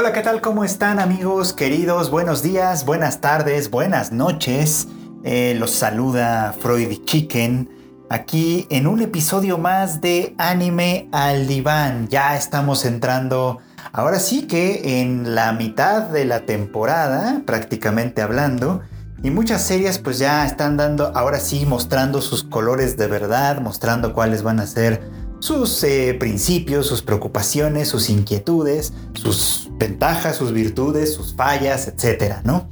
Hola, ¿qué tal? ¿Cómo están amigos queridos? Buenos días, buenas tardes, buenas noches. Eh, los saluda Freud Chicken. Aquí en un episodio más de Anime al Diván. Ya estamos entrando, ahora sí que en la mitad de la temporada, prácticamente hablando. Y muchas series pues ya están dando, ahora sí, mostrando sus colores de verdad, mostrando cuáles van a ser sus eh, principios, sus preocupaciones, sus inquietudes, sus ventajas, sus virtudes, sus fallas, etcétera, ¿no?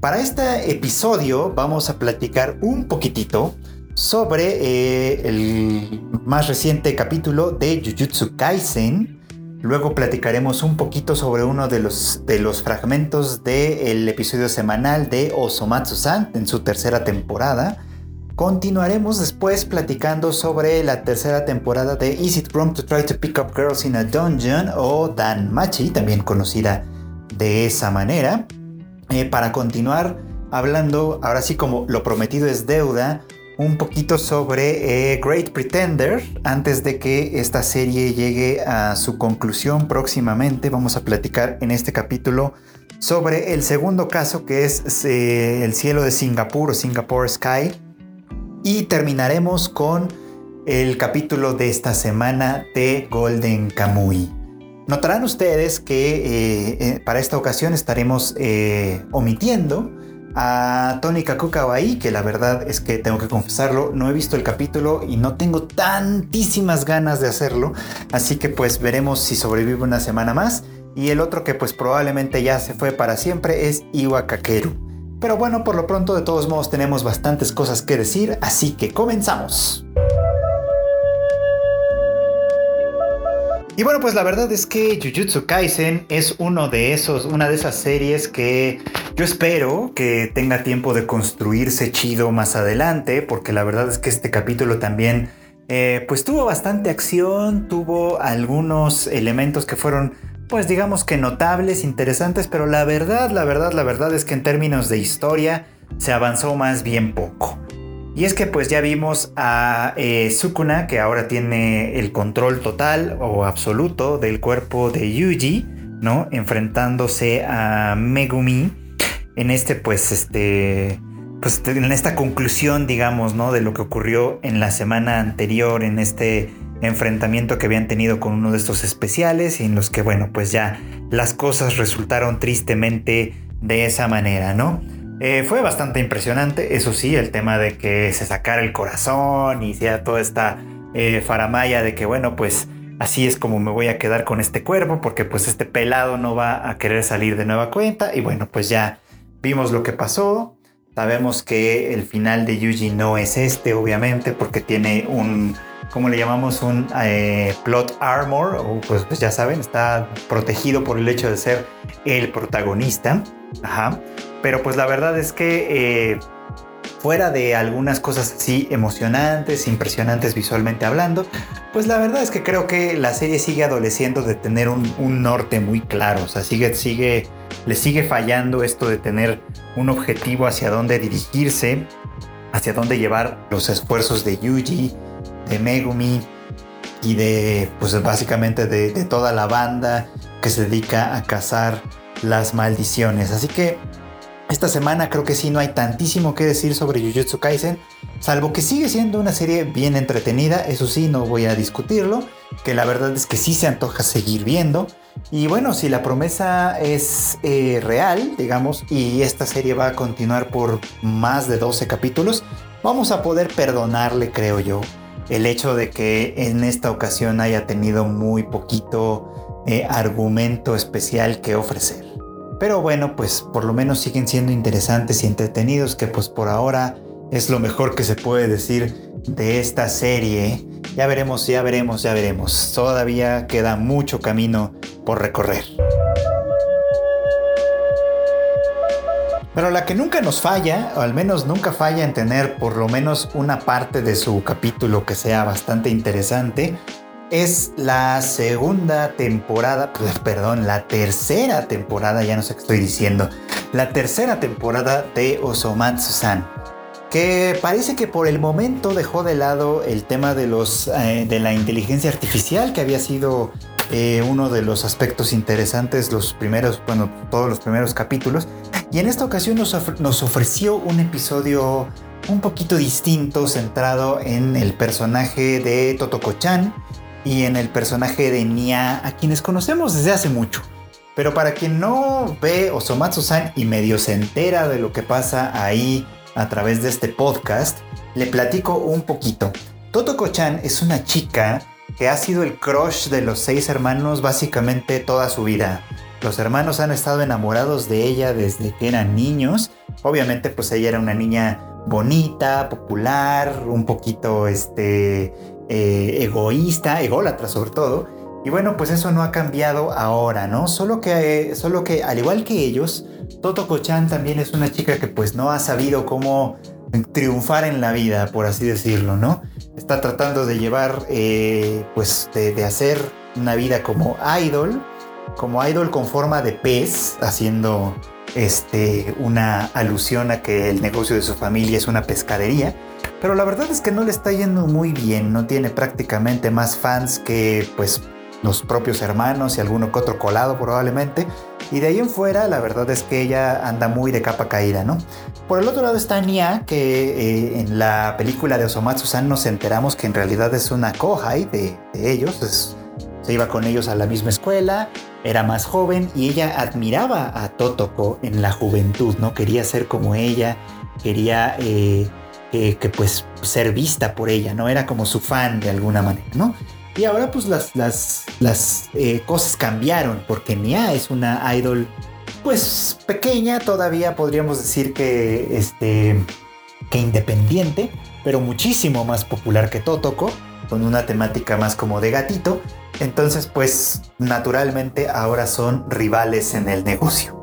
Para este episodio vamos a platicar un poquitito sobre eh, el más reciente capítulo de Jujutsu Kaisen. Luego platicaremos un poquito sobre uno de los, de los fragmentos del episodio semanal de Osomatsu-san en su tercera temporada. Continuaremos después platicando sobre la tercera temporada de Is It Wrong to Try to Pick Up Girls in a Dungeon o Danmachi, también conocida de esa manera. Eh, para continuar hablando, ahora sí como lo prometido es deuda, un poquito sobre eh, Great Pretender. Antes de que esta serie llegue a su conclusión próximamente, vamos a platicar en este capítulo sobre el segundo caso que es eh, el cielo de Singapur o Singapore Sky y terminaremos con el capítulo de esta semana de Golden Kamuy. Notarán ustedes que eh, eh, para esta ocasión estaremos eh, omitiendo a Tony Kakukawaii, que la verdad es que tengo que confesarlo, no he visto el capítulo y no tengo tantísimas ganas de hacerlo, así que pues veremos si sobrevive una semana más. Y el otro que pues probablemente ya se fue para siempre es Iwa Kakeru. Pero bueno, por lo pronto de todos modos tenemos bastantes cosas que decir, así que comenzamos. Y bueno, pues la verdad es que Jujutsu Kaisen es uno de esos, una de esas series que yo espero que tenga tiempo de construirse chido más adelante, porque la verdad es que este capítulo también, eh, pues tuvo bastante acción, tuvo algunos elementos que fueron pues digamos que notables, interesantes, pero la verdad, la verdad, la verdad es que en términos de historia se avanzó más bien poco. Y es que pues ya vimos a eh, Sukuna que ahora tiene el control total o absoluto del cuerpo de Yuji, ¿no? Enfrentándose a Megumi en este pues este pues en esta conclusión digamos, ¿no? De lo que ocurrió en la semana anterior en este enfrentamiento que habían tenido con uno de estos especiales y en los que, bueno, pues ya las cosas resultaron tristemente de esa manera, ¿no? Eh, fue bastante impresionante, eso sí, el tema de que se sacara el corazón y sea toda esta eh, faramaya de que, bueno, pues así es como me voy a quedar con este cuerpo, porque pues este pelado no va a querer salir de nueva cuenta. Y bueno, pues ya vimos lo que pasó. Sabemos que el final de Yuji no es este, obviamente, porque tiene un como le llamamos, un eh, plot armor, pues, pues, ya saben, está protegido por el hecho de ser el protagonista. Ajá. Pero pues la verdad es que eh, fuera de algunas cosas así emocionantes, impresionantes visualmente hablando, pues la verdad es que creo que la serie sigue adoleciendo de tener un, un norte muy claro. O sea, sigue, sigue, le sigue fallando esto de tener un objetivo hacia dónde dirigirse, hacia dónde llevar los esfuerzos de Yuji de Megumi y de, pues básicamente de, toda la banda que se dedica a cazar las maldiciones. Así que esta semana creo que sí no hay tantísimo que decir sobre Jujutsu Kaisen, salvo que sigue siendo una serie bien entretenida, eso sí, no voy a discutirlo, que la verdad es que sí se antoja seguir viendo. Y bueno, si la promesa es eh, real, digamos, y esta serie va a continuar por más de 12 capítulos, vamos a poder perdonarle, creo yo, el hecho de que en esta ocasión haya tenido muy poquito eh, argumento especial que ofrecer. Pero bueno, pues por lo menos siguen siendo interesantes y entretenidos, que pues por ahora es lo mejor que se puede decir de esta serie. Ya veremos, ya veremos, ya veremos. Todavía queda mucho camino por recorrer. Pero la que nunca nos falla, o al menos nunca falla en tener por lo menos una parte de su capítulo que sea bastante interesante, es la segunda temporada, pues, perdón, la tercera temporada, ya no sé qué estoy diciendo, la tercera temporada de Osomatsu-san, que parece que por el momento dejó de lado el tema de, los, eh, de la inteligencia artificial que había sido eh, uno de los aspectos interesantes, los primeros, bueno, todos los primeros capítulos. Y en esta ocasión nos, nos ofreció un episodio un poquito distinto, centrado en el personaje de Totoko-chan y en el personaje de Nia, a quienes conocemos desde hace mucho. Pero para quien no ve Osomatsu-san y medio se entera de lo que pasa ahí a través de este podcast, le platico un poquito. Totoko-chan es una chica que ha sido el crush de los seis hermanos básicamente toda su vida. Los hermanos han estado enamorados de ella desde que eran niños. Obviamente pues ella era una niña bonita, popular, un poquito este, eh, egoísta, ególatra sobre todo. Y bueno, pues eso no ha cambiado ahora, ¿no? Solo que, solo que al igual que ellos, Totoko-chan también es una chica que pues no ha sabido cómo triunfar en la vida, por así decirlo, ¿no? Está tratando de llevar, eh, pues de, hacer una vida como idol, como idol con forma de pez, haciendo este, una alusión a que el negocio de su familia es una pescadería. Pero la verdad es que no le está yendo muy bien, no tiene prácticamente más fans que pues los propios hermanos y alguno que otro colado probablemente. Y de ahí en fuera, la verdad es que ella anda muy de capa caída, ¿no? Por el otro lado está Nia, que eh, en la película de Osomatsu-san nos enteramos que en realidad es una kohai de, ellos, se iba con ellos a la misma escuela, era más joven y ella admiraba a Totoko en la juventud, ¿no? Quería ser como ella, quería eh, que pues ser vista por ella, ¿no? Era como su fan de alguna manera, ¿no? Y ahora pues las, las, las eh, cosas cambiaron porque Nia es una idol pues pequeña, todavía podríamos decir que, este, que independiente, pero muchísimo más popular que Totoko, con una temática más como de gatito. Entonces pues naturalmente ahora son rivales en el negocio.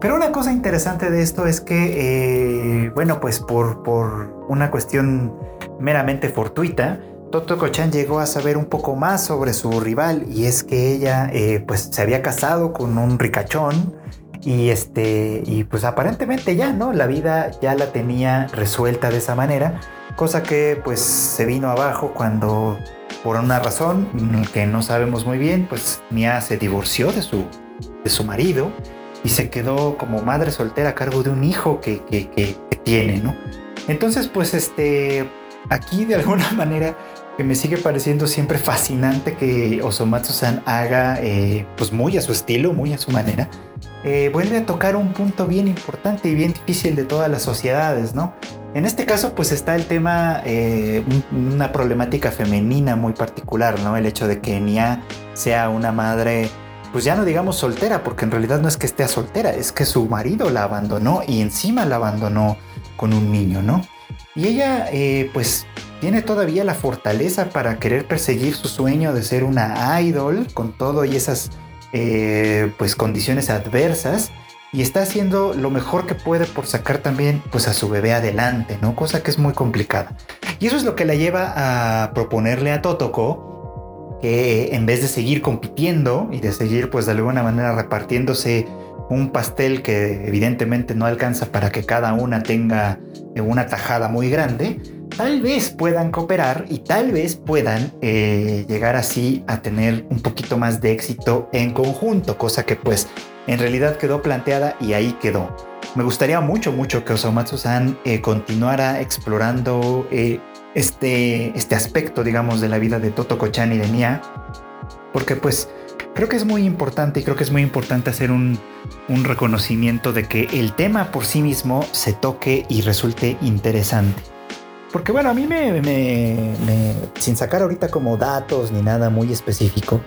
Pero una cosa interesante de esto es que, eh, bueno, pues por, por una cuestión meramente fortuita, Totoko-chan llegó a saber un poco más sobre su rival y es que ella eh, pues se había casado con un ricachón y este y pues aparentemente ya no la vida ya la tenía resuelta de esa manera cosa que pues se vino abajo cuando por una razón que no sabemos muy bien pues Mia se divorció de su de su marido y se quedó como madre soltera a cargo de un hijo que, que, que tiene no entonces pues este aquí de alguna manera que me sigue pareciendo siempre fascinante que Osomatsu-san haga, eh, pues muy a su estilo, muy a su manera, eh, vuelve a tocar un punto bien importante y bien difícil de todas las sociedades, ¿no? En este caso, pues está el tema, eh, una problemática femenina muy particular, ¿no? El hecho de que Nia sea una madre, pues ya no digamos soltera, porque en realidad no es que esté soltera, es que su marido la abandonó y encima la abandonó con un niño, ¿no? Y ella, pues tiene todavía la fortaleza para querer perseguir su sueño de ser una idol con todo y esas eh, pues condiciones adversas y está haciendo lo mejor que puede por sacar también pues a su bebé adelante, ¿no? Cosa que es muy complicada. Y eso es lo que la lleva a proponerle a Totoko que en vez de seguir compitiendo y de seguir pues de alguna manera repartiéndose un pastel que evidentemente no alcanza para que cada una tenga una tajada muy grande, tal vez puedan cooperar y tal vez puedan eh, llegar así a tener un poquito más de éxito en conjunto, cosa que pues en realidad quedó planteada y ahí quedó. Me gustaría mucho, mucho que Osamatsu-san eh, continuara explorando eh, este, este aspecto, digamos, de la vida de Totoko-chan y de Nia, porque pues creo que es muy importante y creo que es muy importante hacer un, reconocimiento de que el tema por sí mismo se toque y resulte interesante. Porque bueno, a mí me, sin sacar ahorita como datos ni nada muy específico,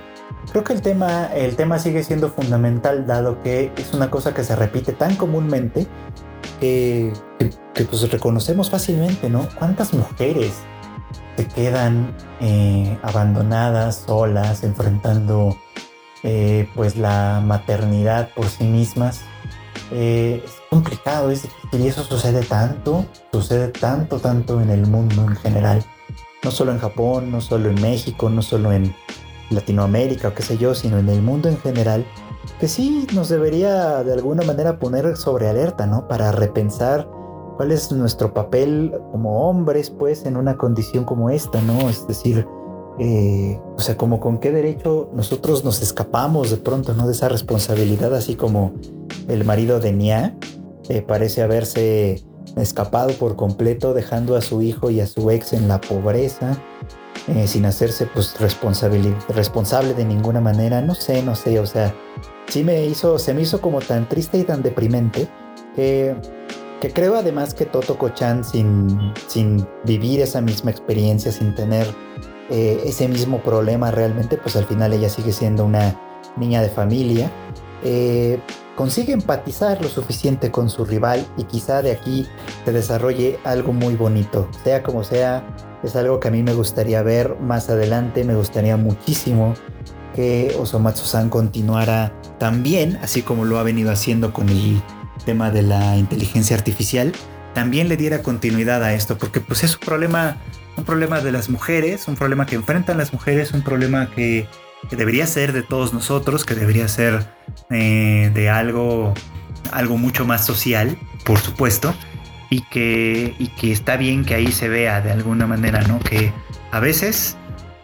creo que el tema, el tema sigue siendo fundamental dado que es una cosa que se repite tan comúnmente que, pues reconocemos fácilmente, ¿no? ¿Cuántas mujeres se quedan eh, abandonadas, solas, enfrentando eh, pues la maternidad por sí mismas? Eh, es complicado, es difícil y eso sucede tanto, sucede tanto, tanto en el mundo en general. No solo en Japón, no solo en México, no solo en Latinoamérica o qué sé yo, sino en el mundo en general, que sí nos debería de alguna manera poner sobre alerta, ¿no? Para repensar cuál es nuestro papel como hombres, pues, en una condición como esta, ¿no? Es decir, eh, o sea, como con qué derecho nosotros nos escapamos de pronto, ¿no? De esa responsabilidad, así como el marido de Nia eh, parece haberse escapado por completo, dejando a su hijo y a su ex en la pobreza, eh, sin hacerse pues responsable, de ninguna manera. No sé, no sé, o sea, sí me hizo, se me hizo como tan triste y tan deprimente que, que creo además que Toto Cochan sin, sin vivir esa misma experiencia, sin tener eh, ese mismo problema realmente, pues al final ella sigue siendo una niña de familia. Eh, consigue empatizar lo suficiente con su rival y quizá de aquí se desarrolle algo muy bonito. Sea como sea, es algo que a mí me gustaría ver más adelante, me gustaría muchísimo que Osomatsu-san continuara también, así como lo ha venido haciendo con el tema de la inteligencia artificial, también le diera continuidad a esto, porque pues es un problema un problema de las mujeres, un problema que enfrentan las mujeres, un problema que, debería ser de todos nosotros, que debería ser eh, de algo, algo mucho más social, por supuesto, y que, y que está bien que ahí se vea de alguna manera, ¿no? Que a veces,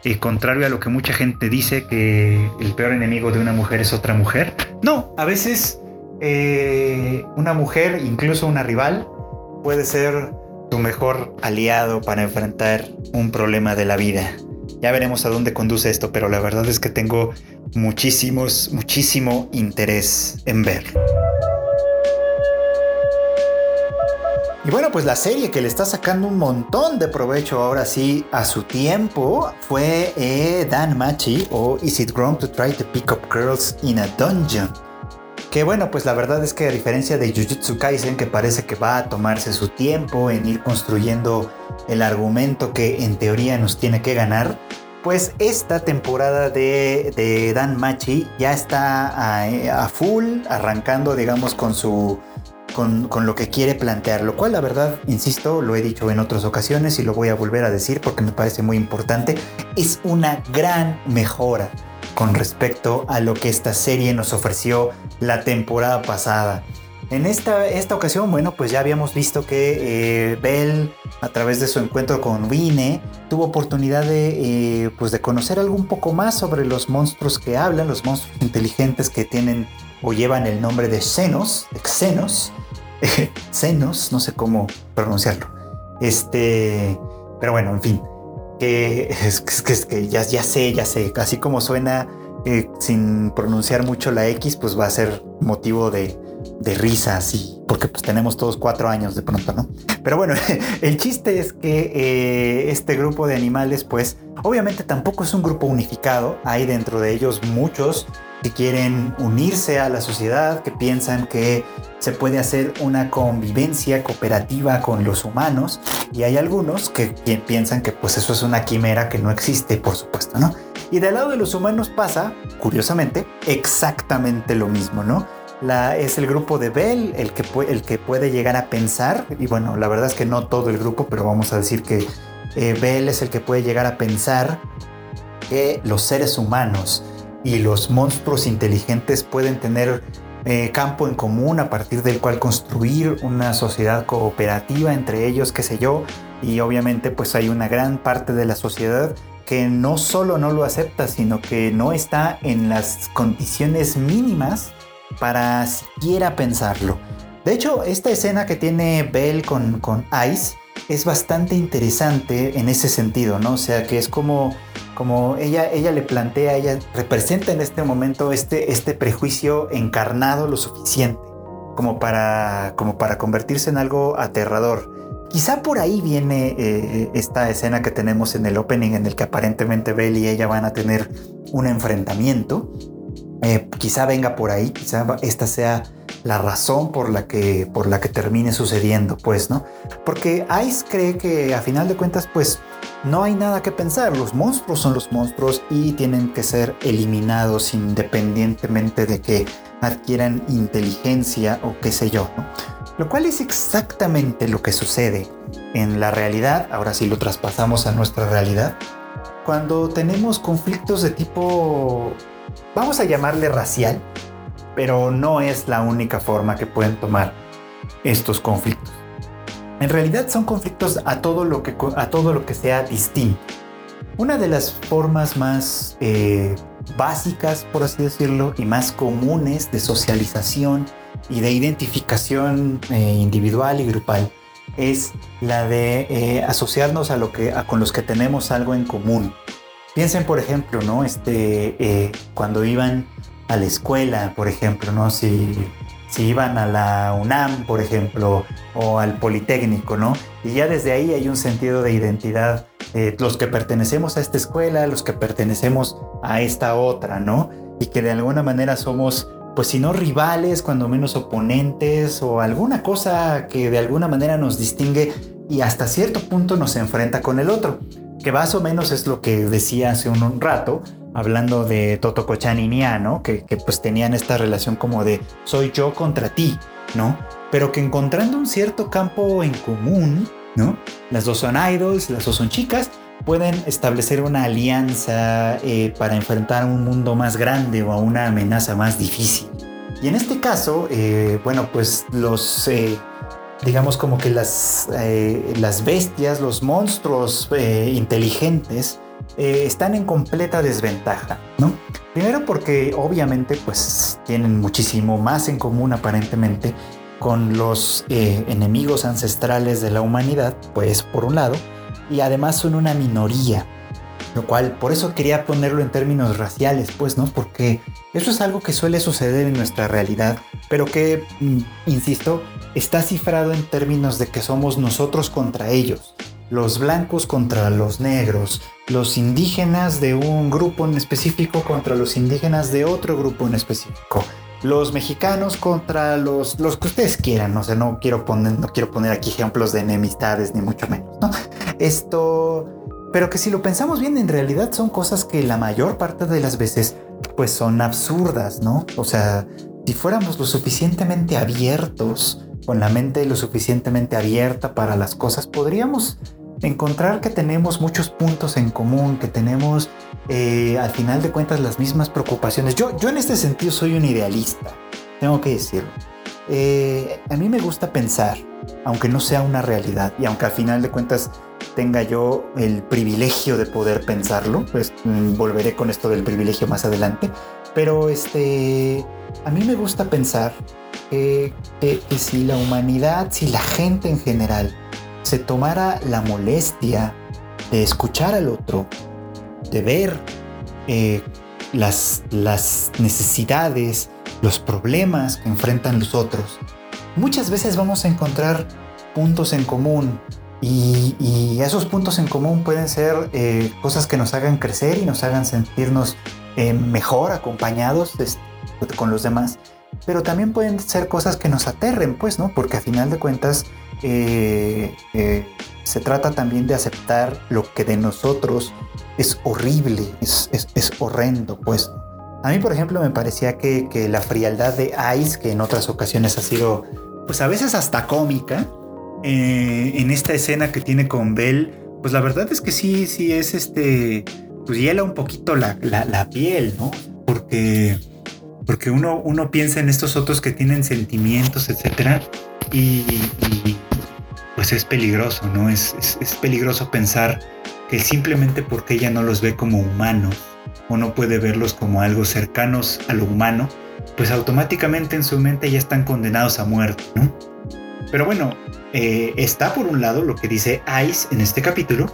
eh, contrario a lo que mucha gente dice, que el peor enemigo de una mujer es otra mujer, no, a veces eh, una mujer, incluso una rival, puede ser tu mejor aliado para enfrentar un problema de la vida. Ya veremos a dónde conduce esto, pero la verdad es que tengo muchísimos, muchísimo interés en ver. Y bueno, pues la serie que le está sacando un montón de provecho ahora sí a su tiempo fue eh, Dan Machi o Is It Wrong to Try to Pick Up Girls in a Dungeon? Que bueno, pues la verdad es que a diferencia de Jujutsu Kaisen, que parece que va a tomarse su tiempo en ir construyendo el argumento que en teoría nos tiene que ganar, pues esta temporada de, Dan Machi ya está a, full, arrancando, digamos, con su. Con, con, lo que quiere plantear, lo cual la verdad, insisto, lo he dicho en otras ocasiones y lo voy a volver a decir porque me parece muy importante, es una gran mejora con respecto a lo que esta serie nos ofreció la temporada pasada. En esta, esta ocasión, bueno, pues ya habíamos visto que eh, Bell, a través de su encuentro con Vine, tuvo oportunidad de, eh, pues de conocer algo un poco más sobre los monstruos que hablan, los monstruos inteligentes que tienen o llevan el nombre de Xenos, Xenos, Xenos, no sé cómo pronunciarlo. Este, pero bueno, en fin, que es, que ya, ya sé, ya sé, así como suena eh, sin pronunciar mucho la X, pues va a ser motivo de, de risa, así, porque pues tenemos todos cuatro años de pronto, ¿no? Pero bueno, el chiste es que eh, este grupo de animales, pues obviamente tampoco es un grupo unificado, hay dentro de ellos muchos que quieren unirse a la sociedad, que piensan que se puede hacer una convivencia cooperativa con los humanos y hay algunos que, piensan que pues eso es una quimera que no existe, por supuesto, ¿no? Y del lado de los humanos pasa, curiosamente, exactamente lo mismo, ¿no? Es el grupo de Bell el que, el que puede llegar a pensar, y bueno, la verdad es que no todo el grupo, pero vamos a decir que eh, Bell es el que puede llegar a pensar que los seres humanos y los monstruos inteligentes pueden tener eh, campo en común a partir del cual construir una sociedad cooperativa entre ellos, qué sé yo, y obviamente pues hay una gran parte de la sociedad que no solo no lo acepta, sino que no está en las condiciones mínimas para siquiera pensarlo. De hecho, esta escena que tiene Bell con, con Ice es bastante interesante en ese sentido, ¿no? O sea, que es como como ella, ella le plantea, ella representa en este momento este, este prejuicio encarnado lo suficiente como para, como para convertirse en algo aterrador. Quizá por ahí viene eh, esta escena que tenemos en el opening en el que aparentemente Belle y ella van a tener un enfrentamiento. Eh, quizá venga por ahí, quizá esta sea la razón por la que por la que termine sucediendo, pues, ¿no? Porque Ice cree que a final de cuentas, pues, no hay nada que pensar, los monstruos son los monstruos y tienen que ser eliminados independientemente de que adquieran inteligencia o qué sé yo, Lo cual es exactamente lo que sucede en la realidad, ahora sí lo traspasamos a nuestra realidad, cuando tenemos conflictos de tipo, vamos a llamarle racial, pero no es la única forma que pueden tomar estos conflictos. En realidad son conflictos a todo lo que, a todo lo que sea distinto. una de las formas más eh, básicas, por así decirlo, y más comunes de socialización y de identificación eh, individual y grupal es la de eh, asociarnos a lo que con los que tenemos algo en común. Piensen, por ejemplo, ¿no? Este, cuando iban a la escuela, por ejemplo, ¿no? Si si iban a la UNAM, por ejemplo, o al Politécnico, ¿no? Y ya desde ahí hay un sentido de identidad, eh, los que pertenecemos a esta escuela, los que pertenecemos a esta otra, ¿no? Y que de alguna manera somos, pues si no rivales, cuando menos oponentes o alguna cosa que de alguna manera nos distingue y hasta cierto punto nos enfrenta con el otro, que más o menos es lo que decía hace un rato, hablando de Totoko-chan y ¿no? Que, pues tenían esta relación como de soy yo contra ti, ¿no? Pero que encontrando un cierto campo en común, ¿no? Las dos son idols, las dos son chicas, pueden establecer una alianza eh, para enfrentar un mundo más grande o a una amenaza más difícil. Y en este caso, eh, bueno, pues los... Eh, digamos como que las, las bestias, los monstruos inteligentes, eh, están en completa desventaja, ¿no? Primero porque obviamente pues tienen muchísimo más en común aparentemente con los eh, enemigos ancestrales de la humanidad, pues por un lado, y además son una minoría, lo cual por eso quería ponerlo en términos raciales, pues, ¿no? Porque eso es algo que suele suceder en nuestra realidad, pero que, mm, insisto, está cifrado en términos de que somos nosotros contra ellos los blancos contra los negros, los indígenas de un grupo en específico contra los indígenas de otro grupo en específico, los mexicanos contra los, los que ustedes quieran, no sé, no quiero poner, no quiero poner aquí ejemplos de enemistades ni mucho menos, ¿no? Esto, pero que si lo pensamos bien, en realidad son cosas que la mayor parte de las veces pues son absurdas, ¿no? O sea, si fuéramos lo suficientemente abiertos, con la mente lo suficientemente abierta para las cosas, podríamos encontrar que tenemos muchos puntos en común, que tenemos eh, al final de cuentas las mismas preocupaciones. Yo, yo en este sentido soy un idealista, tengo que decirlo. Eh, a mí me gusta pensar, aunque no sea una realidad y aunque al final de cuentas tenga yo el privilegio de poder pensarlo, pues mm, volveré con esto del privilegio más adelante, pero este, a mí me gusta pensar que si la humanidad, si la gente en general, se tomara la molestia de escuchar al otro, de ver eh, las, las necesidades, los problemas que enfrentan los otros, muchas veces vamos a encontrar puntos en común y, esos puntos en común pueden ser eh, cosas que nos hagan crecer y nos hagan sentirnos eh, mejor acompañados con los demás, pero también pueden ser cosas que nos aterren, pues, ¿no? Porque a final de cuentas eh, eh, se trata también de aceptar lo que de nosotros es horrible, es, horrendo, pues. A mí, por ejemplo, me parecía que, la frialdad de Ice, que en otras ocasiones ha sido, pues a veces hasta cómica, eh, en esta escena que tiene con Bell, pues la verdad es que sí, sí es este, pues hiela un poquito la, piel, ¿no? Porque, porque uno, uno piensa en estos otros que tienen sentimientos, etcétera, y, pues es peligroso, ¿no? Es, es, peligroso pensar que simplemente porque ella no los ve como humanos o no puede verlos como algo cercanos a lo humano, pues automáticamente en su mente ya están condenados a muerte, ¿no? Pero bueno, eh, está por un lado lo que dice Ice en este capítulo,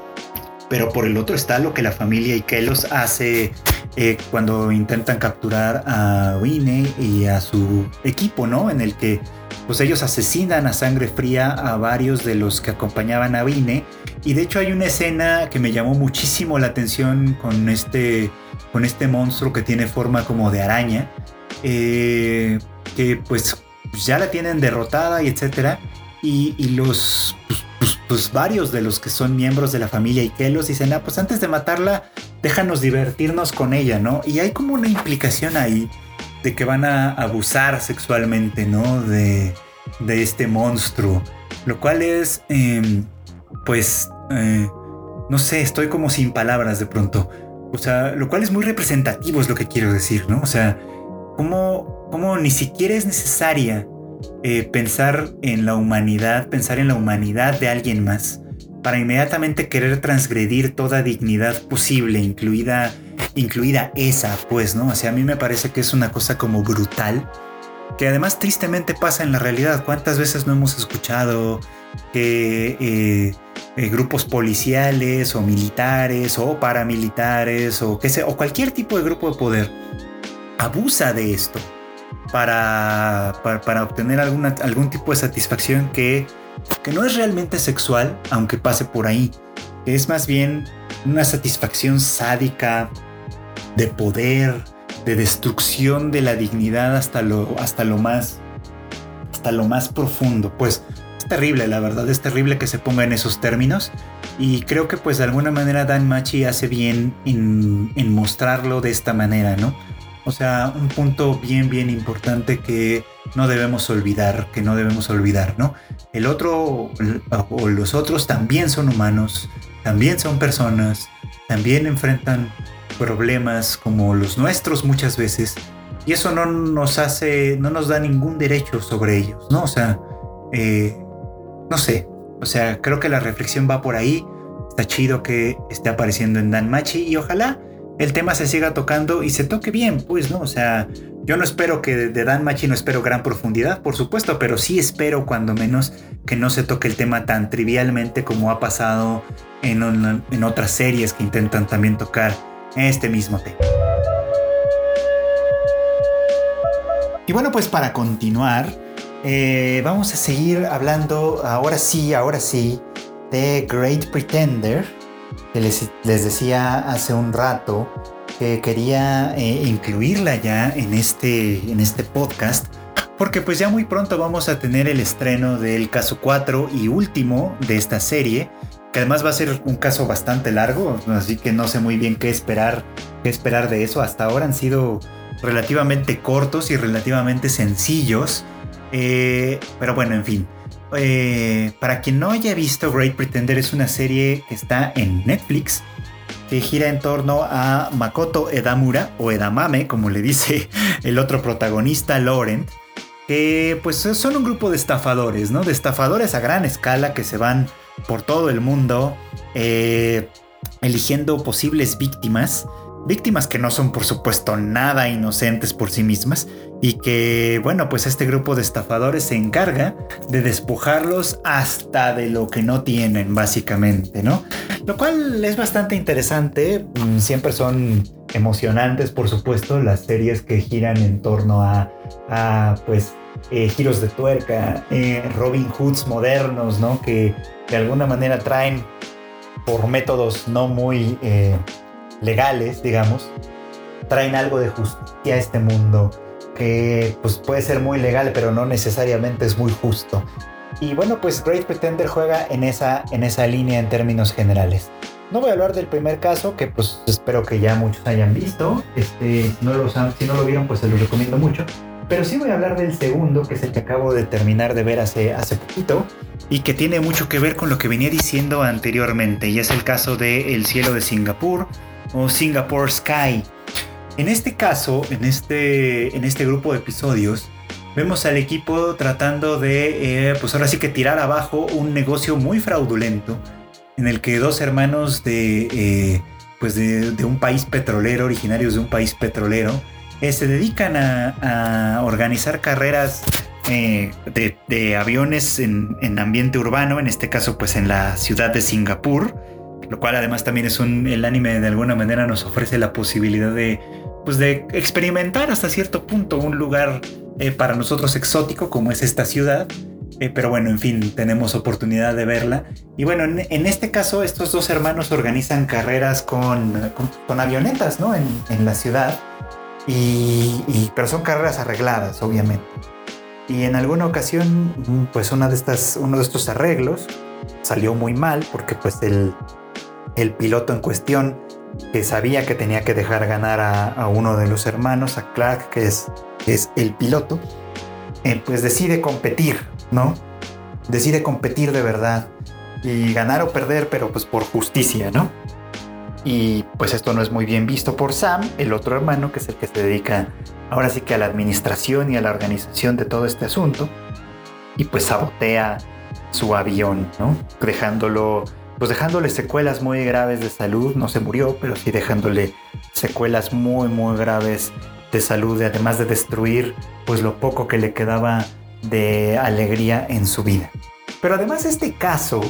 pero por el otro está lo que la familia Ikelos hace eh, cuando intentan capturar a Winnie y a su equipo, ¿no? En el que pues ellos asesinan a sangre fría a varios de los que acompañaban a Vine. Y de hecho hay una escena que me llamó muchísimo la atención con este, con este monstruo que tiene forma como de araña. Eh, que pues ya la tienen derrotada y etcétera. Y, los pues, pues, pues, varios de los que son miembros de la familia Ikelos dicen, ah, pues antes de matarla, déjanos divertirnos con ella, ¿no? Y hay como una implicación ahí de que van a abusar sexualmente, ¿no? De, este monstruo. Lo cual es, em, pues, eh, no sé, estoy como sin palabras de pronto. O sea, lo cual es muy representativo, es lo que quiero decir, ¿no? O sea, como, como ni siquiera es necesaria eh, pensar en la humanidad, pensar en la humanidad de alguien más para inmediatamente querer transgredir toda dignidad posible, incluida, incluida esa, pues, ¿no? O sea, a mí me parece que es una cosa como brutal, que además tristemente pasa en la realidad. ¿Cuántas veces no hemos escuchado que eh, eh, grupos policiales o militares o paramilitares o, que sea, o cualquier tipo de grupo de poder abusa de esto para, para, obtener algún tipo de satisfacción que que no es realmente sexual, aunque pase por ahí, es más bien una satisfacción sádica de poder, de destrucción de la dignidad hasta lo, hasta lo más, hasta lo más profundo. Pues es terrible, la verdad, es terrible que se ponga en esos términos. Y creo que pues de alguna manera Dan Machi hace bien en, en mostrarlo de esta manera, ¿no? O sea, un punto bien, bien importante que no debemos olvidar, que no debemos olvidar, ¿no? El otro o los otros también son humanos, también son personas, también enfrentan problemas como los nuestros muchas veces y eso no nos hace, no nos da ningún derecho sobre ellos, ¿no? O sea, eh, no sé, o sea, creo que la reflexión va por ahí, está chido que esté apareciendo en Dan Machi y ojalá el tema se siga tocando y se toque bien, pues, ¿no? O sea, yo no espero que de Dan Machi no espero gran profundidad, por supuesto, pero sí espero cuando menos que no se toque el tema tan trivialmente como ha pasado en, en otras series que intentan también tocar este mismo tema. Y bueno, pues para continuar, eh, vamos a seguir hablando, ahora sí, ahora sí, de Great Pretender les, decía hace un rato que quería eh, incluirla ya en este, en este podcast. Porque pues ya muy pronto vamos a tener el estreno del caso 4 y último de esta serie, que además va a ser un caso bastante largo, así que no sé muy bien qué esperar, qué esperar de eso. Hasta ahora han sido relativamente cortos y relativamente sencillos, eh, pero bueno, en fin. Eh, para quien no haya visto Great Pretender es una serie que está en Netflix que gira en torno a Makoto Edamura o Edamame, como le dice el otro protagonista, Laurent, que pues son un grupo de estafadores, ¿no? De estafadores a gran escala que se van por todo el mundo eh, eligiendo posibles víctimas víctimas que no son por supuesto nada inocentes por sí mismas y que bueno pues este grupo de estafadores se encarga de despojarlos hasta de lo que no tienen básicamente no lo cual es bastante interesante. Mm, siempre son emocionantes por supuesto las series que giran en torno a, pues eh, giros de tuerca eh, Robin Hoods modernos no que de alguna manera traen por métodos no muy eh, legales, digamos, traen algo de justicia a este mundo que pues puede ser muy legal, pero no necesariamente es muy justo. Y bueno, pues Great Pretender juega en esa, en esa línea en términos generales. No voy a hablar del primer caso, que pues espero que ya muchos hayan visto. Este, no lo, si no lo vieron, pues se los recomiendo mucho. Pero sí voy a hablar del segundo, que es el que acabo de terminar de ver hace, hace poquito, y que tiene mucho que ver con lo que venía diciendo anteriormente, y es el caso de El cielo de Singapur, o Singapore Sky. En este caso, en este, en este grupo de episodios, vemos al equipo tratando de, eh, pues ahora sí que tirar abajo un negocio muy fraudulento en el que dos hermanos de, eh, pues de, un país petrolero, originarios de un país petrolero, eh, se dedican a, organizar carreras de, aviones en, en, ambiente urbano, en este caso pues en la ciudad de Singapur, lo cual además también es un, el anime de alguna manera nos ofrece la posibilidad de, pues de experimentar hasta cierto punto un lugar eh, para nosotros exótico como es esta ciudad. Eh, pero bueno, en fin, tenemos oportunidad de verla. Y bueno, en, este caso, estos dos hermanos organizan carreras con, con, avionetas, ¿no? En, en la ciudad. Y, y, pero son carreras arregladas, obviamente. Y en alguna ocasión, pues una de estas, uno de estos arreglos salió muy mal porque pues el, el piloto en cuestión, que sabía que tenía que dejar ganar a, uno de los hermanos, a Clark, que es, es el piloto, eh, pues decide competir, ¿no? Decide competir de verdad y ganar o perder, pero pues por justicia, ¿no? Y pues esto no es muy bien visto por Sam, el otro hermano, que es el que se dedica ahora sí que a la administración y a la organización de todo este asunto. Y pues sabotea su avión, ¿no? Dejándolo pues dejándole secuelas muy graves de salud, no se murió, pero sí dejándole secuelas muy muy graves de salud, además de destruir pues lo poco que le quedaba de alegría en su vida. Pero además este caso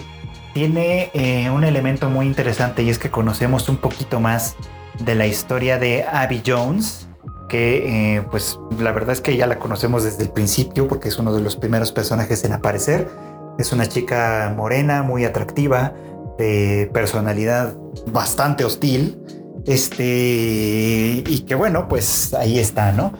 tiene eh, un elemento muy interesante y es que conocemos un poquito más de la historia de Abby Jones, que eh, pues la verdad es que ya la conocemos desde el principio porque es uno de los primeros personajes en aparecer. Es una chica morena, muy atractiva, de personalidad bastante hostil, este, y que bueno, pues ahí está, ¿no?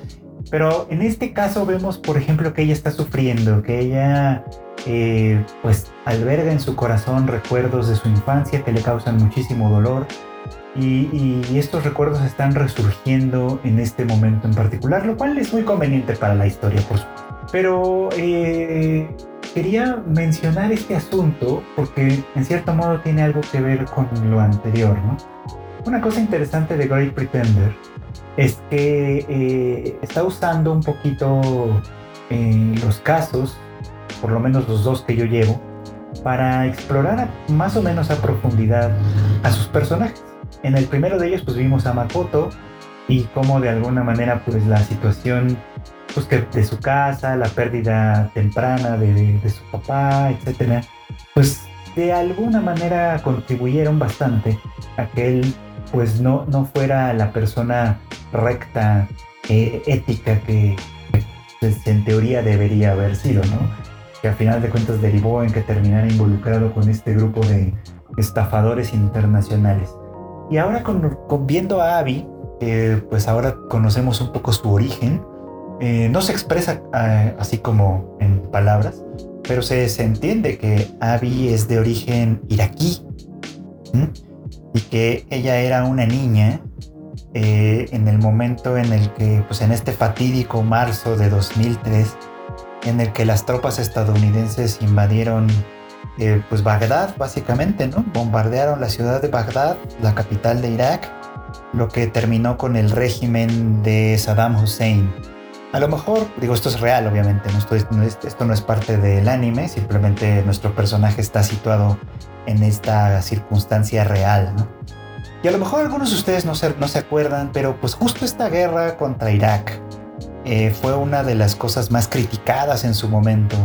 Pero en este caso vemos, por ejemplo, que ella está sufriendo, que ella eh, pues alberga en su corazón recuerdos de su infancia que le causan muchísimo dolor y, estos recuerdos están resurgiendo en este momento en particular, lo cual es muy conveniente para la historia, por supuesto. Pero eh, quería mencionar este asunto porque en cierto modo tiene algo que ver con lo anterior, ¿no? Una cosa interesante de Great Pretender es que eh, está usando un poquito eh, los casos, por lo menos los dos que yo llevo, para explorar más o menos a profundidad a sus personajes. En el primero de ellos pues vimos a Makoto y cómo de alguna manera pues la situación pues que de su casa, la pérdida temprana de, su papá, etcétera, pues de alguna manera contribuyeron bastante a que él pues no, no fuera la persona recta, eh, ética que pues, en teoría debería haber sido, ¿no? Que al final de cuentas derivó en que terminara involucrado con este grupo de estafadores internacionales. Y ahora con, viendo a Abby, pues ahora conocemos un poco su origen, eh, no se expresa eh, así como en palabras, pero se, entiende que Abby es de origen iraquí y que ella era una niña eh, en el momento en el que, pues en este fatídico marzo de 2003, en el que las tropas estadounidenses invadieron pues Bagdad, básicamente, ¿no? Bombardearon la ciudad de Bagdad, la capital de Irak, lo que terminó con el régimen de Saddam Hussein. A lo mejor, digo, esto es real, obviamente. Esto, no es, parte del anime, simplemente nuestro personaje está situado en esta circunstancia real, ¿no? Y a lo mejor algunos de ustedes no se, no se acuerdan, pero pues justo esta guerra contra Irak eh, fue una de las cosas más criticadas en su momento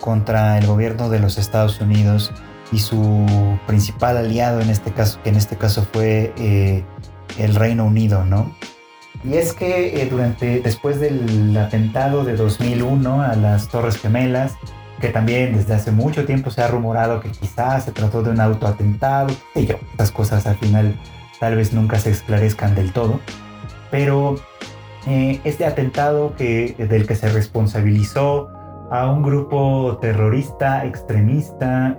contra el gobierno de los Estados Unidos y su principal aliado en este caso, que en este caso fue eh, el Reino Unido, ¿no? Y es que eh, durante, después del atentado de 2001 a las Torres Gemelas, que también desde hace mucho tiempo se ha rumorado que quizás se trató de un autoatentado, y yo, estas cosas al final tal vez nunca se esclarezcan del todo, pero eh, este atentado que, del que se responsabilizó a un grupo terrorista extremista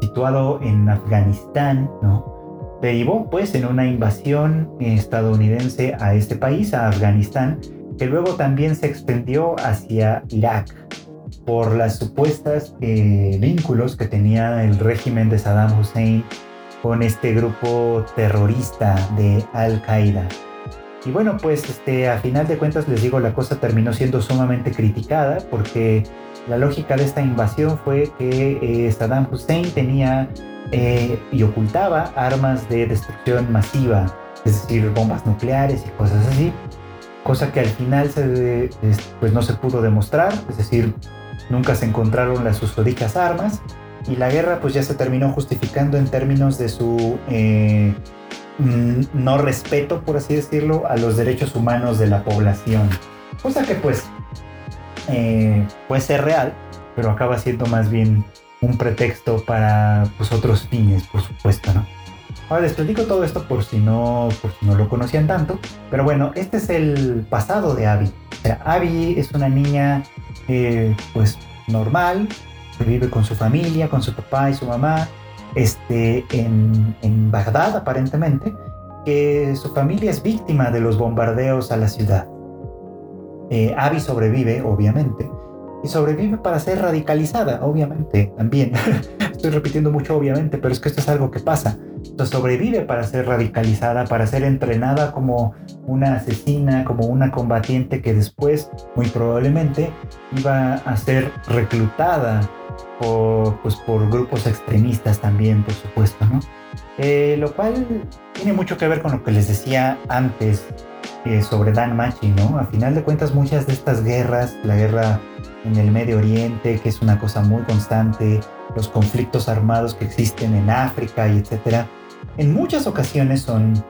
situado en Afganistán, ¿no? Derivó pues en una invasión estadounidense a este país, a Afganistán, que luego también se extendió hacia Irak por las supuestas eh, vínculos que tenía el régimen de Saddam Hussein con este grupo terrorista de Al Qaeda. Y bueno, pues este, a final de cuentas les digo, la cosa terminó siendo sumamente criticada porque la lógica de esta invasión fue que eh, Saddam Hussein tenía eh, y ocultaba armas de destrucción masiva, es decir, bombas nucleares y cosas así, cosa que al final se, pues no se pudo demostrar, es decir, nunca se encontraron las susodichas armas y la guerra pues ya se terminó justificando en términos de su eh, mm, no respeto, por así decirlo, a los derechos humanos de la población. Cosa que pues eh, puede ser real, pero acaba siendo más bien un pretexto para pues, otros fines, por supuesto, ¿no? Ahora les platico todo esto por si no, por si no lo conocían tanto, pero bueno, este es el pasado de Abby. O es una niña eh, pues normal, vive con su familia, con su papá y su mamá, este, en, en Bagdad aparentemente, que su familia es víctima de los bombardeos a la ciudad. Eh, sobrevive, obviamente, y sobrevive para ser radicalizada, obviamente, también. Estoy repitiendo mucho, obviamente, pero es que esto es algo que pasa. Sobrevive para ser radicalizada, para ser entrenada como una asesina, como una combatiente que después, muy probablemente, iba a ser reclutada por, pues, por grupos extremistas también, por supuesto, ¿no? Eh, lo cual tiene mucho que ver con lo que les decía antes eh, sobre Dan Machi, ¿no? A final de cuentas, muchas de estas guerras, la guerra en el Medio Oriente, que es una cosa muy constante, los conflictos armados que existen en África y etcétera, en muchas ocasiones son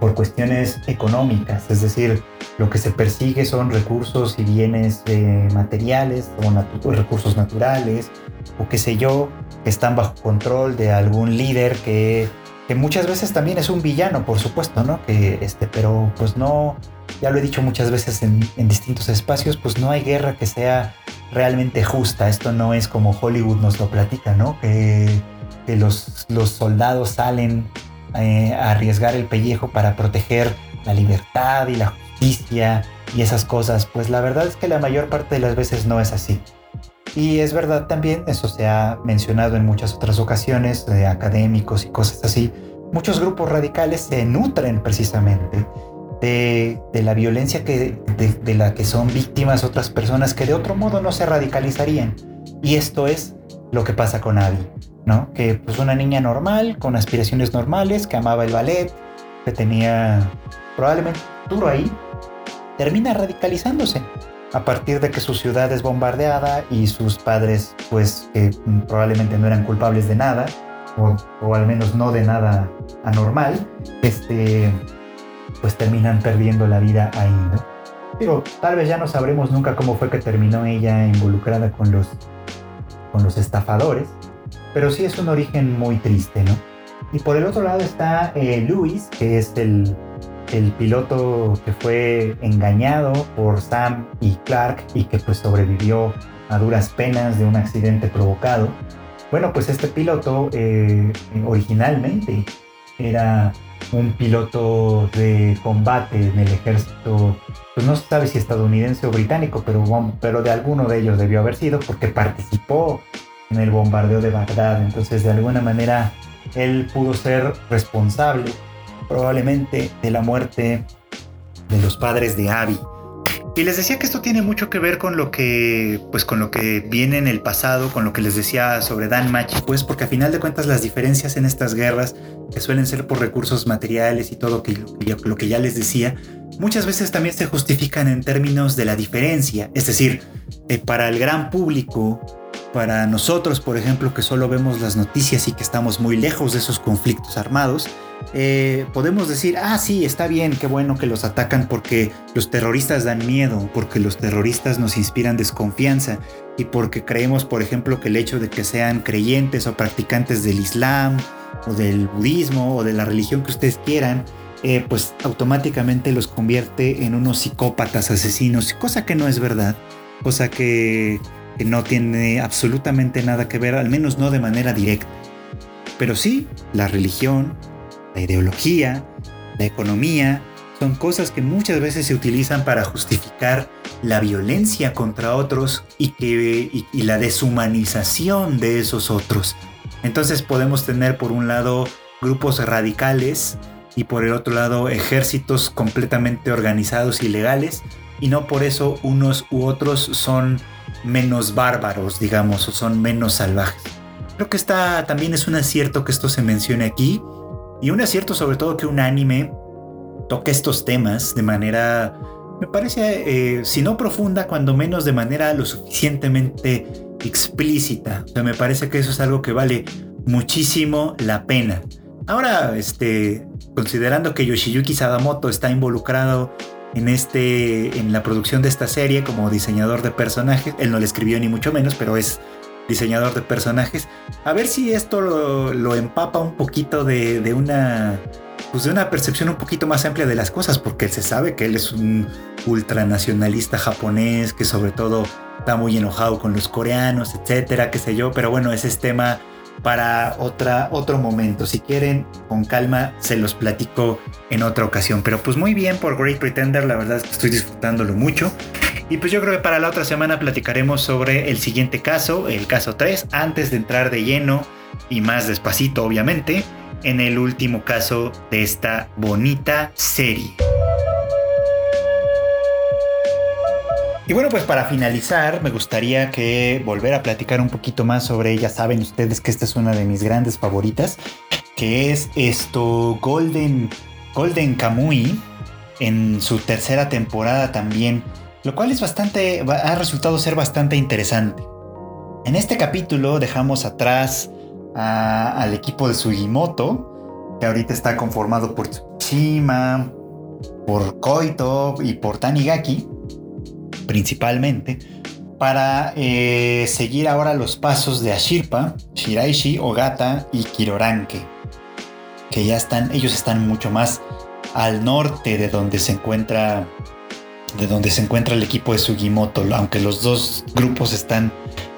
por cuestiones económicas, es decir, lo que se persigue son recursos y bienes eh, materiales o recursos naturales o qué sé yo, que están bajo control de algún líder que, que, muchas veces también es un villano, por supuesto, ¿no? Que este, pero pues no, ya lo he dicho muchas veces en, en distintos espacios, pues no hay guerra que sea realmente justa. Esto no es como Hollywood nos lo platica, ¿no? Que, que los, los soldados salen eh, a arriesgar el pellejo para proteger la libertad y la justicia y esas cosas. Pues la verdad es que la mayor parte de las veces no es así. Y es verdad también, eso se ha mencionado en muchas otras ocasiones, de académicos y cosas así, muchos grupos radicales se nutren precisamente de, la violencia que, de, la que son víctimas otras personas que de otro modo no se radicalizarían. Y esto es lo que pasa con Abby, ¿no? Que pues una niña normal, con aspiraciones normales, que amaba el ballet, que tenía probablemente duro ahí, termina radicalizándose a partir de que su ciudad es bombardeada y sus padres pues que probablemente no eran culpables de nada o, o, al menos no de nada anormal este pues terminan perdiendo la vida ahí ¿no? pero tal vez ya no sabremos nunca cómo fue que terminó ella involucrada con los con los estafadores pero sí es un origen muy triste no y por el otro lado está eh, Luis que es el el piloto que fue engañado por Sam y Clark y que pues sobrevivió a duras penas de un accidente provocado. Bueno, pues este piloto eh, originalmente era un piloto de combate en el ejército, pues no se sabe si estadounidense o británico, pero, pero de alguno de ellos debió haber sido porque participó en el bombardeo de Bagdad. Entonces de alguna manera él pudo ser responsable probablemente de la muerte de los padres de Abby. Y les decía que esto tiene mucho que ver con lo que, pues con lo que viene en el pasado, con lo que les decía sobre Dan Machi, pues porque a final de cuentas las diferencias en estas guerras, que suelen ser por recursos materiales y todo lo que ya les decía, muchas veces también se justifican en términos de la diferencia. Es decir, eh, para el gran público, para nosotros, por ejemplo, que solo vemos las noticias y que estamos muy lejos de esos conflictos armados, eh, podemos decir, ah, sí, está bien, qué bueno que los atacan porque los terroristas dan miedo, porque los terroristas nos inspiran desconfianza y porque creemos, por ejemplo, que el hecho de que sean creyentes o practicantes del Islam o del budismo o de la religión que ustedes quieran, eh, pues automáticamente los convierte en unos psicópatas asesinos, cosa que no es verdad, cosa que no tiene absolutamente nada que ver, al menos no de manera directa. Pero sí, la religión, la ideología, la economía, son cosas que muchas veces se utilizan para justificar la violencia contra otros y, que, y, la deshumanización de esos otros. Entonces podemos tener por un lado grupos radicales y por el otro lado ejércitos completamente organizados y legales y no por eso unos u otros son menos bárbaros, digamos, o son menos salvajes. Creo que está también es un acierto que esto se mencione aquí y un acierto sobre todo que un anime toque estos temas de manera, me parece, eh, si no profunda, cuando menos de manera lo suficientemente explícita. O sea, me parece que eso es algo que vale muchísimo la pena. Ahora, este, considerando que Yoshiyuki Sadamoto está involucrado en, este, en la producción de esta serie como diseñador de personajes, él no le escribió ni mucho menos, pero es diseñador de personajes. A ver si esto lo, empapa un poquito de, una pues de una percepción un poquito más amplia de las cosas, porque se sabe que él es un ultranacionalista japonés, que sobre todo está muy enojado con los coreanos, etcétera, qué sé yo, pero bueno, ese es tema para otra, otro momento. Si quieren, con calma, se los platico en otra ocasión. Pero pues muy bien por Great Pretender, la verdad es que estoy disfrutándolo mucho. Y pues yo creo que para la otra semana platicaremos sobre el siguiente caso, el caso 3, antes de entrar de lleno y más despacito obviamente, en el último caso de esta bonita serie. Y bueno, pues para finalizar, me gustaría que volver a platicar un poquito más sobre ella. Saben ustedes que esta es una de mis grandes favoritas, que es esto Golden, Golden Kamui en su tercera temporada también, lo cual es bastante, ha resultado ser bastante interesante. En este capítulo dejamos atrás al equipo de Sugimoto, que ahorita está conformado por Tsushima, por Koito y por Tanigaki, principalmente, para eh, seguir ahora los pasos de Ashirpa, Shiraishi, Ogata y Kiroranke, que ya están, ellos están mucho más al norte de donde se encuentra de donde se encuentra el equipo de Sugimoto, aunque los dos grupos están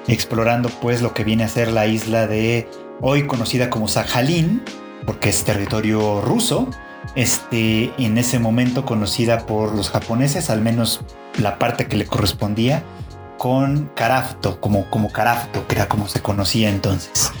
explorando pues lo que viene a ser la isla de hoy conocida como Sakhalin, porque es territorio ruso, este, en ese momento conocida por los japoneses, al menos la parte que le correspondía, con Karafto, como, como Karafto, que era como se conocía entonces.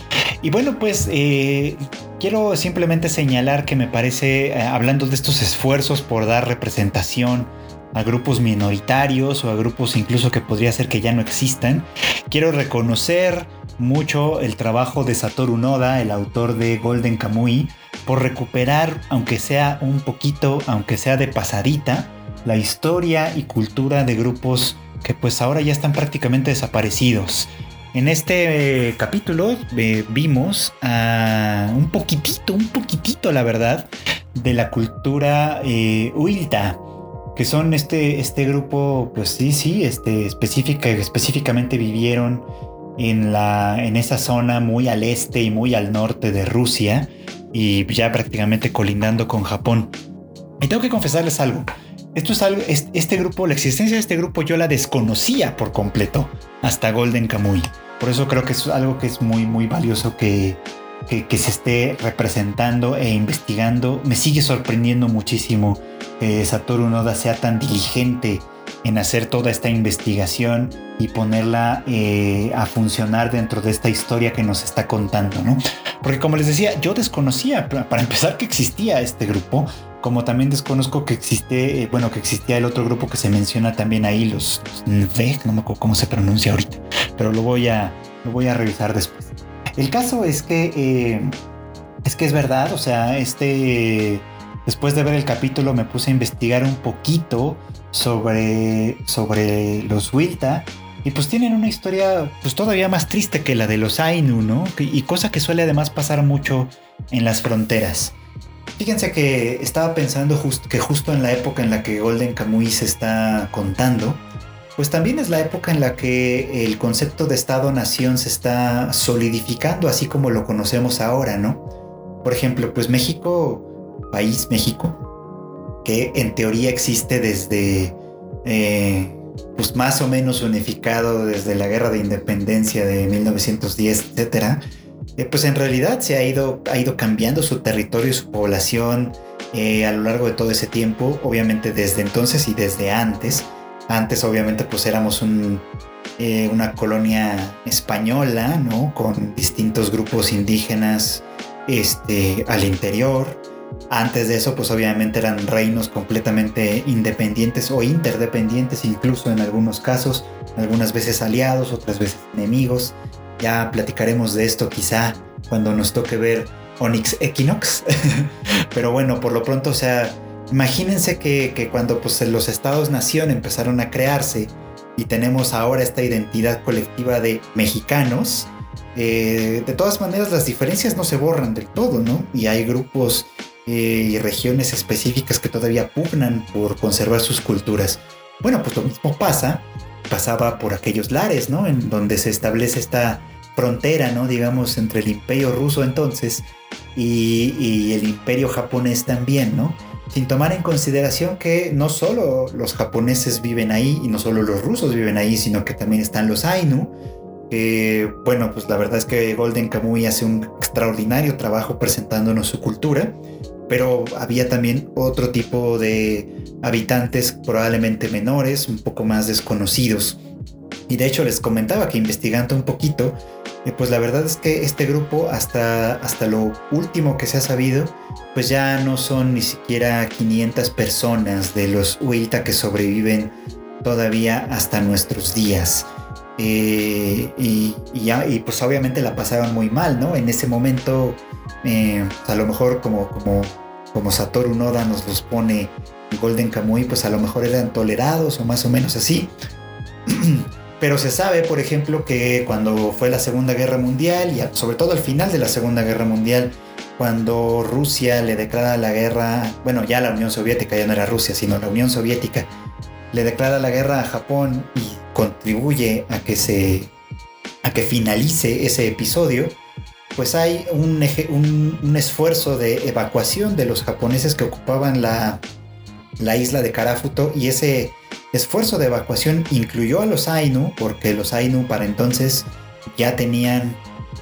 Y bueno, pues eh, quiero simplemente señalar que me parece, eh, hablando de estos esfuerzos por dar representación a grupos minoritarios o a grupos incluso que podría ser que ya no existan, quiero reconocer mucho el trabajo de Satoru Noda, el autor de Golden Kamui, por recuperar, aunque sea un poquito, aunque sea de pasadita, la historia y cultura de grupos que pues ahora ya están prácticamente desaparecidos. En este eh, capítulo eh, vimos a un poquitito, un poquitito la verdad, de la cultura eh, Uilta, que son este, este grupo, pues sí, sí, este, específica, específicamente vivieron en, la, en esa zona muy al este y muy al norte de Rusia y ya prácticamente colindando con Japón. Y tengo que confesarles algo. Esto es algo, este grupo, la existencia de este grupo yo la desconocía por completo hasta Golden Kamuy. Por eso creo que es algo que es muy, muy valioso que, que, se esté representando e investigando. Me sigue sorprendiendo muchísimo que Satoru Noda sea tan diligente en hacer toda esta investigación y ponerla eh, a funcionar dentro de esta historia que nos está contando, ¿no? Porque como les decía, yo desconocía, para empezar, que existía este grupo, como también desconozco que existe, eh, bueno, que existía el otro grupo que se menciona también ahí, los, Nveg, no me acuerdo cómo se pronuncia ahorita, pero lo voy a, lo voy a revisar después. El caso es que, eh, es que es verdad, o sea, este, después de ver el capítulo me puse a investigar un poquito sobre, sobre los Wilta. Y pues tienen una historia pues todavía más triste que la de los Ainu, ¿no? Y cosa que suele además pasar mucho en las fronteras. Fíjense que estaba pensando que justo en la época en la que Golden Kamuy se está contando, pues también es la época en la que el concepto de Estado-Nación se está solidificando así como lo conocemos ahora, ¿no? Por ejemplo, pues México, país México, que en teoría existe desde, eh, pues más o menos unificado desde la Guerra de Independencia de 1910, etcétera, eh, pues en realidad se ha ido, ha ido cambiando su territorio y su población eh, a lo largo de todo ese tiempo, obviamente desde entonces y desde antes. Antes obviamente pues éramos una colonia española, ¿no? Con distintos grupos indígenas este, al interior. Antes de eso, pues obviamente eran reinos completamente independientes o interdependientes, incluso en algunos casos, algunas veces aliados, otras veces enemigos. Ya platicaremos de esto quizá cuando nos toque ver Onyx Equinox. Pero bueno, por lo pronto, o sea, imagínense que, cuando pues, los estados-nación empezaron a crearse y tenemos ahora esta identidad colectiva de mexicanos, eh, de todas maneras las diferencias no se borran del todo, ¿no? Y hay grupos y regiones específicas que todavía pugnan por conservar sus culturas. Bueno, pues lo mismo pasa, pasaba por aquellos lares, ¿no? En donde se establece esta frontera, ¿no? Digamos, entre el imperio ruso entonces y, y el imperio japonés también, ¿no? Sin tomar en consideración que no solo los japoneses viven ahí y no solo los rusos viven ahí, sino que también están los Ainu, bueno, pues la verdad es que Golden Kamuy hace un extraordinario trabajo presentándonos su cultura pero había también otro tipo de habitantes probablemente menores, un poco más desconocidos. Y de hecho les comentaba que investigando un poquito, eh, pues la verdad es que este grupo hasta, hasta lo último que se ha sabido, pues ya no son ni siquiera 500 personas de los Uita que sobreviven todavía hasta nuestros días. Eh, y, y, pues obviamente la pasaban muy mal, ¿no? En ese momento, eh, a lo mejor como, como, como Satoru Noda nos los pone Golden Kamuy, pues a lo mejor eran tolerados o más o menos así. Pero se sabe, por ejemplo, que cuando fue la Segunda Guerra Mundial y sobre todo al final de la Segunda Guerra Mundial, cuando Rusia le declara la guerra, bueno, ya la Unión Soviética, ya no era Rusia, sino la Unión Soviética, le declara la guerra a Japón y contribuye a que se a que finalice ese episodio, pues hay un, un, esfuerzo de evacuación de los japoneses que ocupaban la, la isla de Karafuto y ese esfuerzo de evacuación incluyó a los Ainu porque los Ainu para entonces ya tenían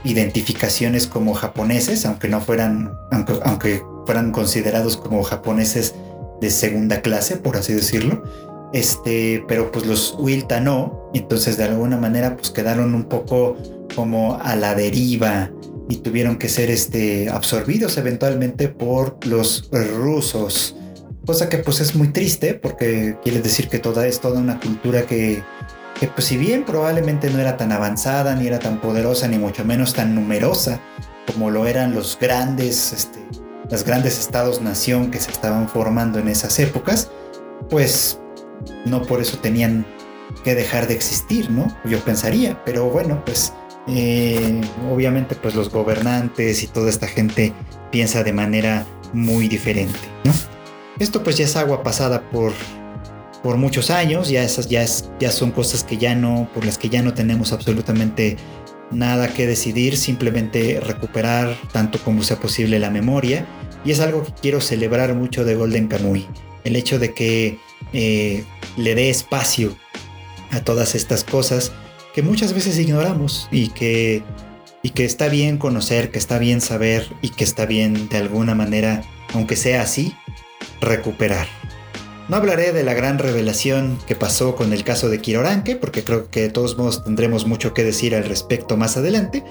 identificaciones como japoneses, aunque no fueran, aunque, aunque fueran considerados como japoneses de segunda clase, por así decirlo. Este, pero pues los Wilta no, entonces de alguna manera pues quedaron un poco como a la deriva y tuvieron que ser este, absorbidos eventualmente por los rusos. Cosa que pues es muy triste porque quiere decir que toda es toda una cultura que pues si bien probablemente no era tan avanzada, ni era tan poderosa, ni mucho menos tan numerosa como lo eran los grandes, este, los grandes estados-nación que se estaban formando en esas épocas, pues no por eso tenían que dejar de existir, ¿no? Yo pensaría, pero bueno, pues eh, obviamente pues los gobernantes y toda esta gente piensa de manera muy diferente. Esto pues ya es agua pasada por por muchos años, ya esas ya, ya son cosas que ya no, por las que ya no tenemos absolutamente nada que decidir, simplemente recuperar tanto como sea posible la memoria. Y es algo que quiero celebrar mucho de Golden Kamuy, el hecho de que eh, le dé espacio a todas estas cosas que muchas veces ignoramos y que, y que está bien conocer, que está bien saber y que está bien de alguna manera, aunque sea así, recuperar. No hablaré de la gran revelación que pasó con el caso de Kiroranke, porque creo que de todos modos tendremos mucho que decir al respecto más adelante,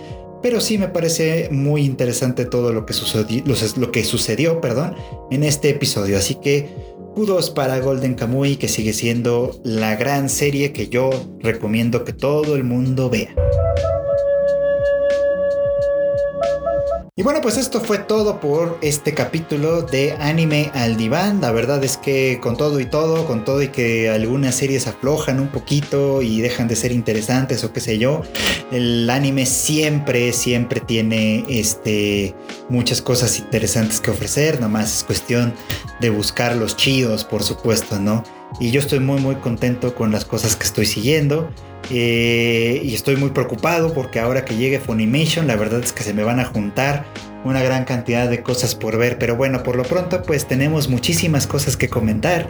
pero sí me parece muy interesante todo lo que sucedió, lo que sucedió perdón, en este episodio. Así que kudos para Golden Kamuy, que sigue siendo la gran serie que yo recomiendo que todo el mundo vea. Y bueno, pues esto fue todo por este capítulo de Anime al Diván. La verdad es que con todo y todo, con todo y que algunas series aflojan un poquito y dejan de ser interesantes o qué sé yo, el anime siempre, siempre tiene este, muchas cosas interesantes que ofrecer. Nada más es cuestión de buscar los chidos, por supuesto, ¿no? Y yo estoy muy, muy contento con las cosas que estoy siguiendo. Eh, y estoy muy preocupado porque ahora que llegue Funimation, la verdad es que se me van a juntar una gran cantidad de cosas por ver. Pero bueno, por lo pronto, pues tenemos muchísimas cosas que comentar.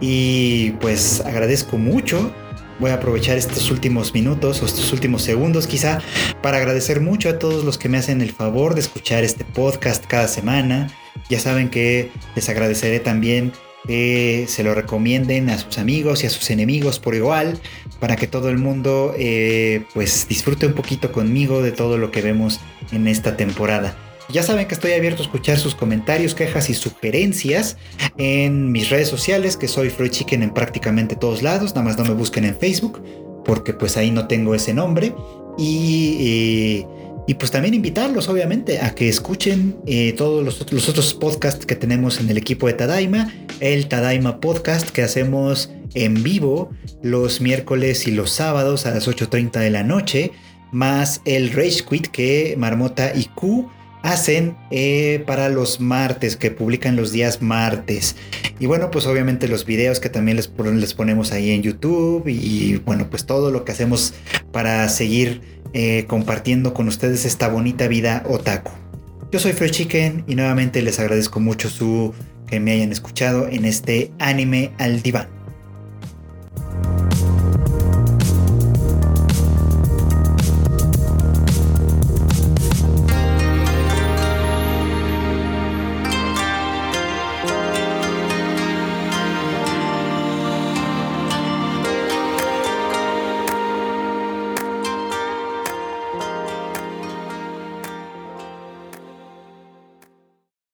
Y pues agradezco mucho. Voy a aprovechar estos últimos minutos o estos últimos segundos quizá para agradecer mucho a todos los que me hacen el favor de escuchar este podcast cada semana. Ya saben que les agradeceré también que se lo recomienden a sus amigos y a sus enemigos por igual, para que todo el mundo eh, pues disfrute un poquito conmigo de todo lo que vemos en esta temporada. Ya saben que estoy abierto a escuchar sus comentarios, quejas y sugerencias en mis redes sociales, que soy Freud Chicken en prácticamente todos lados, nada más no me busquen en Facebook, porque pues ahí no tengo ese nombre. Y eh, y pues también invitarlos, obviamente, a que escuchen eh, todos los, otros podcasts que tenemos en el equipo de Tadaima. El Tadaima Podcast que hacemos en vivo los miércoles y los sábados a las 8.30 de la noche. Más el Rage Quit que Marmota y Q hacen eh, para los martes, que publican los días martes. Y bueno, pues obviamente los videos que también les, les ponemos ahí en YouTube. Y bueno, pues todo lo que hacemos para seguir eh, compartiendo con ustedes esta bonita vida otaku. Yo soy Fresh Chicken y nuevamente les agradezco mucho su que me hayan escuchado en este anime al diván.